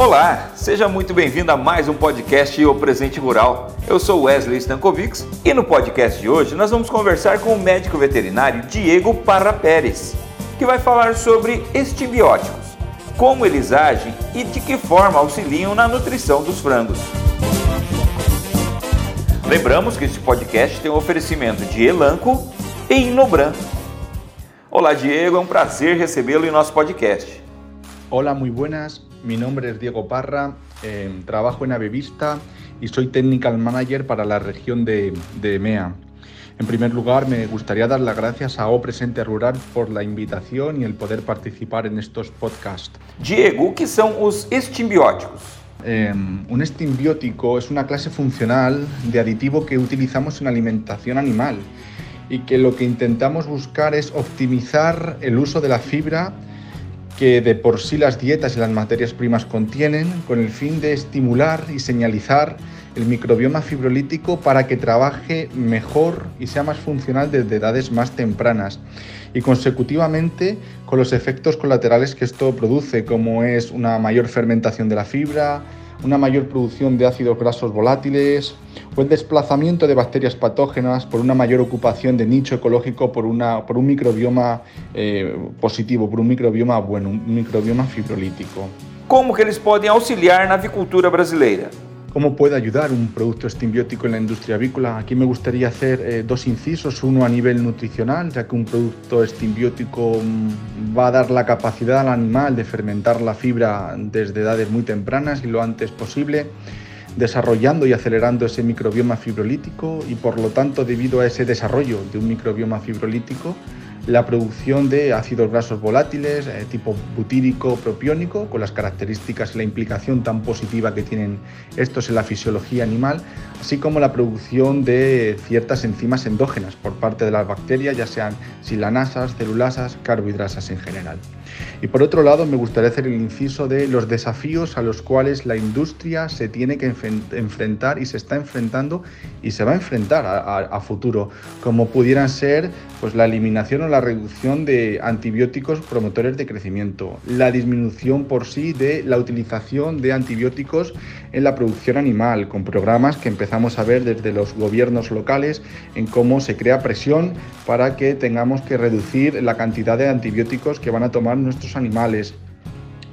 Olá, seja muito bem-vindo a mais um podcast O Presente Rural. Eu sou Wesley Stankovics e no podcast de hoje nós vamos conversar com o médico veterinário Diego Parra Pérez, que vai falar sobre estibióticos, como eles agem e de que forma auxiliam na nutrição dos frangos. Lembramos que este podcast tem um oferecimento de Elanco e Inobran. Olá, Diego, é um prazer recebê-lo em nosso podcast. Olá, muito buenas. Mi nombre es Diego Parra, eh, trabajo en Avevista y soy Technical Manager para la región de, de EMEA. En primer lugar, me gustaría dar las gracias a O Presente Rural por la invitación y el poder participar en estos podcasts. Diego, ¿qué son los estimbióticos? Eh, un estimbiótico es una clase funcional de aditivo que utilizamos en alimentación animal y que lo que intentamos buscar es optimizar el uso de la fibra que de por sí las dietas y las materias primas contienen, con el fin de estimular y señalizar el microbioma fibrolítico para que trabaje mejor y sea más funcional desde edades más tempranas y consecutivamente con los efectos colaterales que esto produce, como es una mayor fermentación de la fibra, una mayor producción de ácidos grasos volátiles o el desplazamiento de bacterias patógenas por una mayor ocupación de nicho ecológico por, una, por un microbioma eh, positivo, por un microbioma bueno, un microbioma fibrolítico. Como que eles podem auxiliar na avicultura brasileira? ¿Cómo puede ayudar un producto estimbiótico en la industria avícola? Aquí me gustaría hacer eh, dos incisos, uno a nivel nutricional, ya que un producto estimbiótico mm, va a dar la capacidad al animal de fermentar la fibra desde edades muy tempranas y lo antes posible, desarrollando y acelerando ese microbioma fibrolítico y por lo tanto debido a ese desarrollo de un microbioma fibrolítico, la producción de ácidos grasos volátiles eh, tipo butírico, propiónico, con las características y la implicación tan positiva que tienen estos en la fisiología animal, así como la producción de ciertas enzimas endógenas por parte de las bacterias, ya sean silanasas, celulasas, carbohidrasas en general. Y por otro lado, me gustaría hacer el inciso de los desafíos a los cuales la industria se tiene que enfrentar y se está enfrentando y se va a enfrentar a, futuro, como pudieran ser pues, la eliminación o la reducción de antibióticos promotores de crecimiento, la disminución por sí de la utilización de antibióticos en la producción animal, con programas que empezamos a ver desde los gobiernos locales en cómo se crea presión para que tengamos que reducir la cantidad de antibióticos que van a tomar nuestros animales.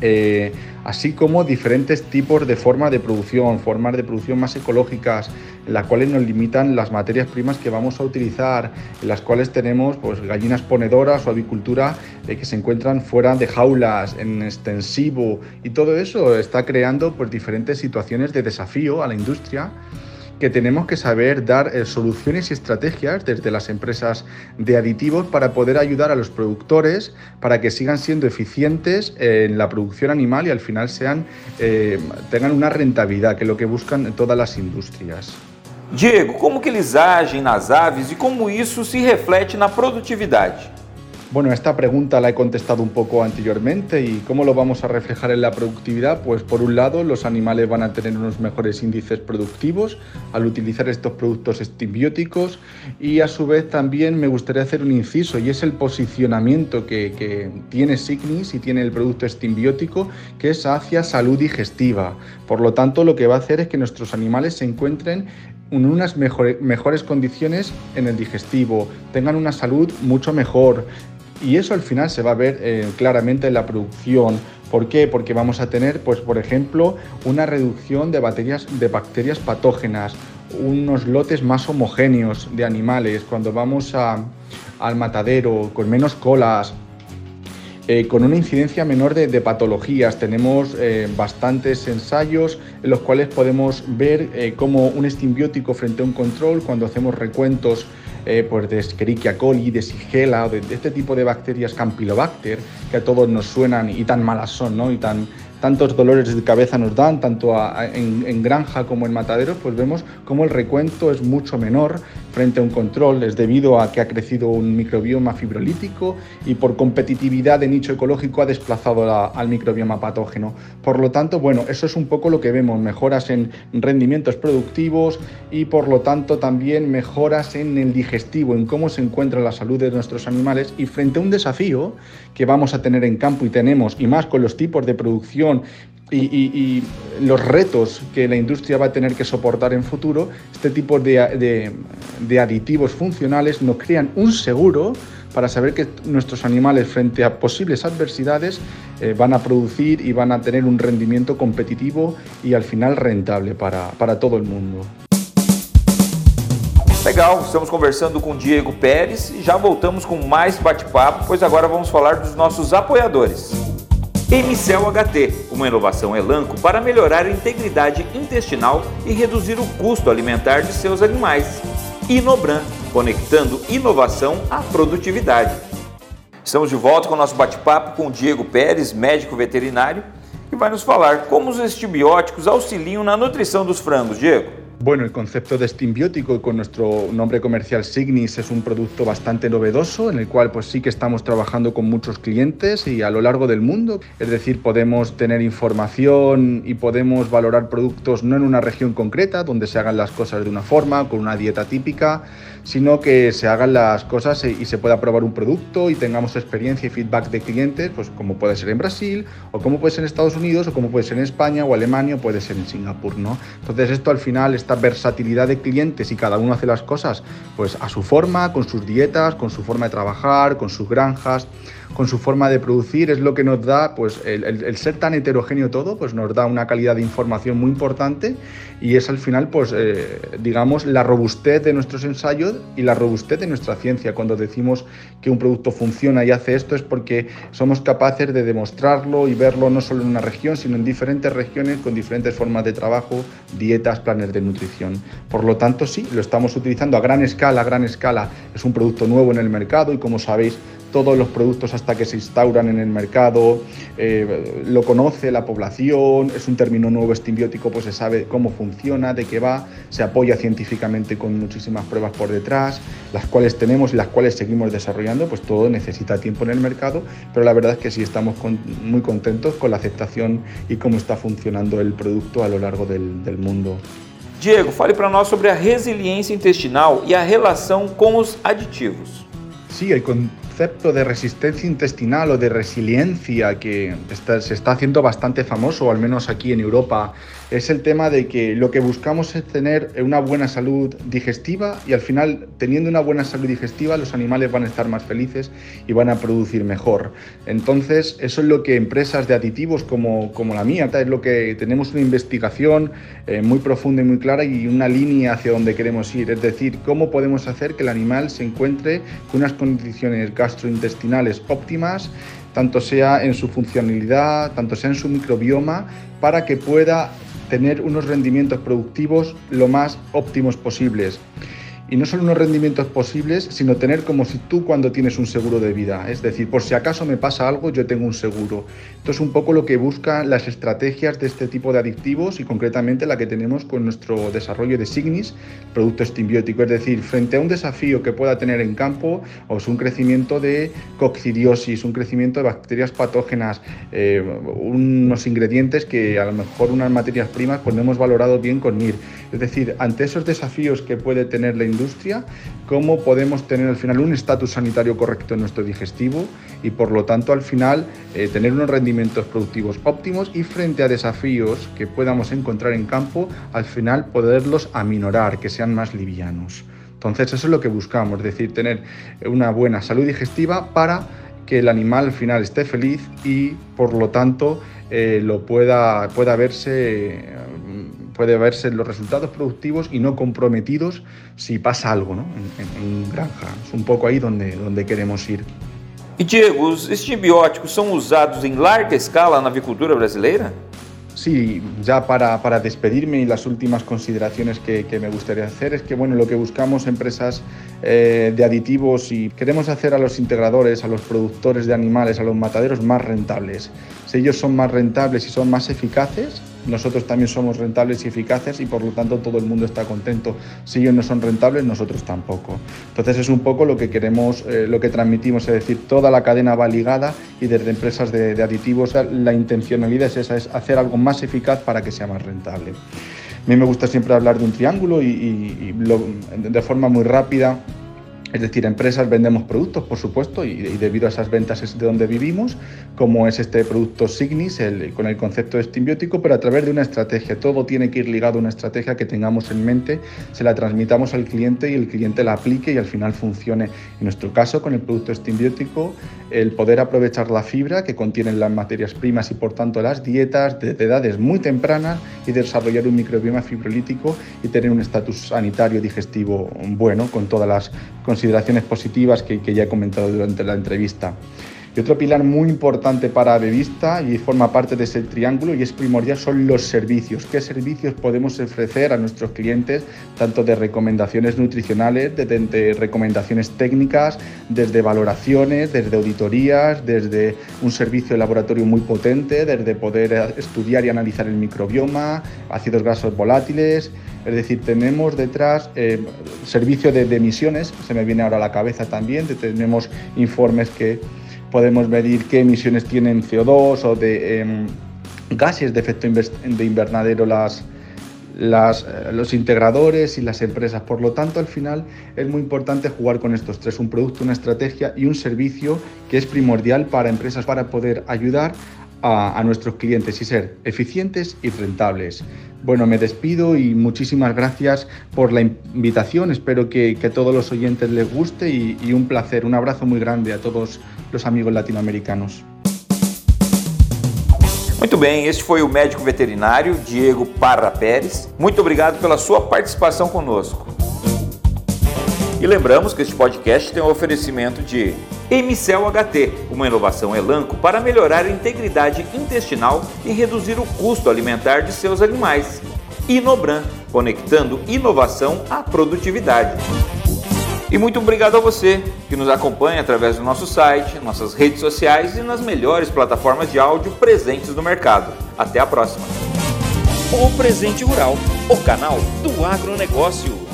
Eh, así como diferentes tipos de forma de producción, formas de producción más ecológicas, en las cuales nos limitan las materias primas que vamos a utilizar, en las cuales tenemos pues, gallinas ponedoras o avicultura eh, que se encuentran fuera de jaulas, en extensivo, y todo eso está creando pues, diferentes situaciones de desafío a la industria que tenemos que saber dar eh, soluciones y estrategias desde las empresas de aditivos para poder ayudar a los productores para que sigan siendo eficientes en la producción animal y al final sean, eh, tengan una rentabilidad, que es lo que buscan todas las industrias. Diego, como que eles agem nas aves e como isso se reflete na produtividade? Bueno, esta pregunta la he contestado un poco anteriormente y cómo lo vamos a reflejar en la productividad. Pues por un lado, los animales van a tener unos mejores índices productivos al utilizar estos productos estimbióticos y a su vez también me gustaría hacer un inciso y es el posicionamiento que, tiene Signis y tiene el producto estimbiótico que es hacia salud digestiva. Por lo tanto, lo que va a hacer es que nuestros animales se encuentren unas mejores condiciones en el digestivo, tengan una salud mucho mejor, y eso al final se va a ver eh, claramente en la producción. ¿Por qué? Porque vamos a tener, pues, por ejemplo, una reducción de, bacterias, de bacterias patógenas, unos lotes más homogéneos de animales, cuando vamos al matadero, con menos colas, eh, con una incidencia menor de, patologías. Tenemos eh, bastantes ensayos en los cuales podemos ver cómo un estimbiótico frente a un control, cuando hacemos recuentos eh, pues de Escherichia coli, de Shigella, de, de, este tipo de bacterias Campylobacter, que a todos nos suenan y tan malas son, ¿no? Y tan, tantos dolores de cabeza nos dan, tanto en, granja como en mataderos, pues vemos cómo el recuento es mucho menor frente a un control, es debido a que ha crecido un microbioma fibrolítico y por competitividad de nicho ecológico ha desplazado al microbioma patógeno. Por lo tanto, bueno, eso es un poco lo que vemos, mejoras en rendimientos productivos y por lo tanto también mejoras en el digestivo, en cómo se encuentra la salud de nuestros animales y frente a un desafío que vamos a tener en campo y tenemos, y más con los tipos de producción y, los retos que la industria va a tener que soportar en futuro, este tipo de, aditivos funcionales nos crean un seguro para saber que nuestros animales frente a posibles adversidades eh, van a producir y van a tener un rendimiento competitivo y al final rentable para, para todo el mundo. Legal, estamos conversando com Diego Pérez e já voltamos com mais bate-papo, pois agora vamos falar dos nossos apoiadores. Emicel HT, uma inovação Elanco para melhorar a integridade intestinal e reduzir o custo alimentar de seus animais. Inobran, conectando inovação à produtividade. Estamos de volta com o nosso bate-papo com o Diego Pérez, médico veterinário, que vai nos falar como os estibióticos auxiliam na nutrição dos frangos. Diego. Bueno, el concepto de Steambiótico con nuestro nombre comercial Signis es un producto bastante novedoso en el cual pues sí que estamos trabajando con muchos clientes y a lo largo del mundo. Es decir, podemos tener información y podemos valorar productos no en una región concreta donde se hagan las cosas de una forma, con una dieta típica, sino que se hagan las cosas y se pueda probar un producto y tengamos experiencia y feedback de clientes, pues como puede ser en Brasil o como puede ser en Estados Unidos o como puede ser en España o Alemania o puede ser en Singapur, ¿no? Entonces esto al final esta versatilidad de clientes y cada uno hace las cosas pues a su forma, con sus dietas, con su forma de trabajar, con sus granjas, con su forma de producir, es lo que nos da, pues el, ser tan heterogéneo todo, pues nos da una calidad de información muy importante y es al final, pues eh, digamos, la robustez de nuestros ensayos y la robustez de nuestra ciencia. Cuando decimos que un producto funciona y hace esto es porque somos capaces de demostrarlo y verlo no solo en una región, sino en diferentes regiones con diferentes formas de trabajo, dietas, planes de nutrición por lo tanto, sí, lo estamos utilizando a gran escala, a gran escala. Es un producto nuevo en el mercado y como sabéis, todos los productos hasta que se instauran en el mercado, eh, lo conoce la población, es un término nuevo estimbiótico, pues se sabe cómo funciona, de qué va, se apoya científicamente con muchísimas pruebas por detrás, las cuales tenemos y las cuales seguimos desarrollando, pues todo necesita tiempo en el mercado, pero la verdad es que sí estamos muy contentos con la aceptación y cómo está funcionando el producto a lo largo del, del mundo. Diego, fale para nós sobre a resiliência intestinal e a relação com os aditivos. Sí, el concepto de resistencia intestinal o de resiliencia que se está haciendo bastante famoso, al menos aquí en Europa, es el tema de que lo que buscamos es tener una buena salud digestiva y al final teniendo una buena salud digestiva los animales van a estar más felices y van a producir mejor. Entonces eso es lo que empresas de aditivos como, como la mía, es lo que tenemos una investigación eh, muy profunda y muy clara y una línea hacia donde queremos ir, es decir, cómo podemos hacer que el animal se encuentre con unas condiciones gastrointestinales óptimas tanto sea en su funcionalidad, tanto sea en su microbioma, para que pueda tener unos rendimientos productivos lo más óptimos posibles y no solo unos rendimientos posibles, sino tener como si tú cuando tienes un seguro de vida. Es decir, por si acaso me pasa algo, yo tengo un seguro. Esto es un poco lo que buscan las estrategias de este tipo de adictivos y concretamente la que tenemos con nuestro desarrollo de Signis, producto estimbiótico. Es decir, frente a un desafío que pueda tener en campo, o es un crecimiento de coccidiosis, un crecimiento de bacterias patógenas, eh, unos ingredientes que a lo mejor unas materias primas pues no hemos valorado bien con NIR. Es decir, ante esos desafíos que puede tener la industria, cómo podemos tener al final un estatus sanitario correcto en nuestro digestivo y por lo tanto al final eh, tener unos rendimientos productivos óptimos y frente a desafíos que podamos encontrar en campo, al final poderlos aminorar, que sean más livianos. Entonces eso es lo que buscamos, es decir, tener una buena salud digestiva para que el animal al final esté feliz y por lo tanto eh, lo pueda, pueda verse puede verse los resultados productivos y no comprometidos si pasa algo ¿no? en, en, en granja. Es un poco ahí donde, donde queremos ir. E Diego, os estibióticos são usados em larga escala na avicultura brasileira? Sí, ya para, para, despedirme y las últimas consideraciones que, que, me gustaría hacer es que bueno, lo que buscamos empresas eh, de aditivos y queremos hacer a los integradores, a los productores de animales, a los mataderos más rentables. Si ellos son más rentables y son más eficaces, nosotros también somos rentables y eficaces y por lo tanto todo el mundo está contento. Si ellos no son rentables, nosotros tampoco. Entonces es un poco lo que queremos, eh, lo que transmitimos, es decir, toda la cadena va ligada y desde empresas de, aditivos la intencionalidad es esa, es hacer algo más eficaz para que sea más rentable. A mí me gusta siempre hablar de un triángulo y, de forma muy rápida Es decir, empresas vendemos productos, por supuesto, y, debido a esas ventas es de donde vivimos, como es este producto Signis con el concepto de simbiótico, pero a través de una estrategia. Todo tiene que ir ligado a una estrategia que tengamos en mente, se la transmitamos al cliente y el cliente la aplique y al final funcione. En nuestro caso, con el producto simbiótico, el poder aprovechar la fibra que contienen las materias primas y por tanto las dietas de edades muy tempranas y desarrollar un microbioma fibrolítico y tener un estatus sanitario digestivo bueno con todas las consideraciones positivas que, ya he comentado durante la entrevista. Y otro pilar muy importante para Bevista y forma parte de ese triángulo y es primordial son los servicios. ¿Qué servicios podemos ofrecer a nuestros clientes, tanto de recomendaciones nutricionales, desde recomendaciones técnicas, desde valoraciones, desde auditorías, desde un servicio de laboratorio muy potente, desde poder estudiar y analizar el microbioma, ácidos grasos volátiles? Es decir, tenemos detrás eh, servicio de, de emisiones, se me viene ahora a la cabeza también, tenemos informes que podemos medir qué emisiones tienen CO2 o de em, gases de efecto de invernadero las, eh, los integradores y las empresas. Por lo tanto, al final es muy importante jugar con estos tres, un producto, una estrategia y un servicio que es primordial para empresas para poder ayudar a, nuestros clientes y ser eficientes y rentables. Bueno, me despido y muchísimas gracias por la invitación. Espero que, a todos los oyentes les guste y un placer. Un abrazo muy grande a todos los amigos latinoamericanos. Muito bem, este foi o médico veterinário Diego Parra Pérez. Muito obrigado pela sua participação conosco. E lembramos que este podcast tem o oferecimento de Emicel HT, uma inovação Elanco para melhorar a integridade intestinal e reduzir o custo alimentar de seus animais. Inobran, conectando inovação à produtividade. E muito obrigado a você que nos acompanha através do nosso site, nossas redes sociais e nas melhores plataformas de áudio presentes no mercado. Até a próxima. O Presente Rural, o canal do agronegócio.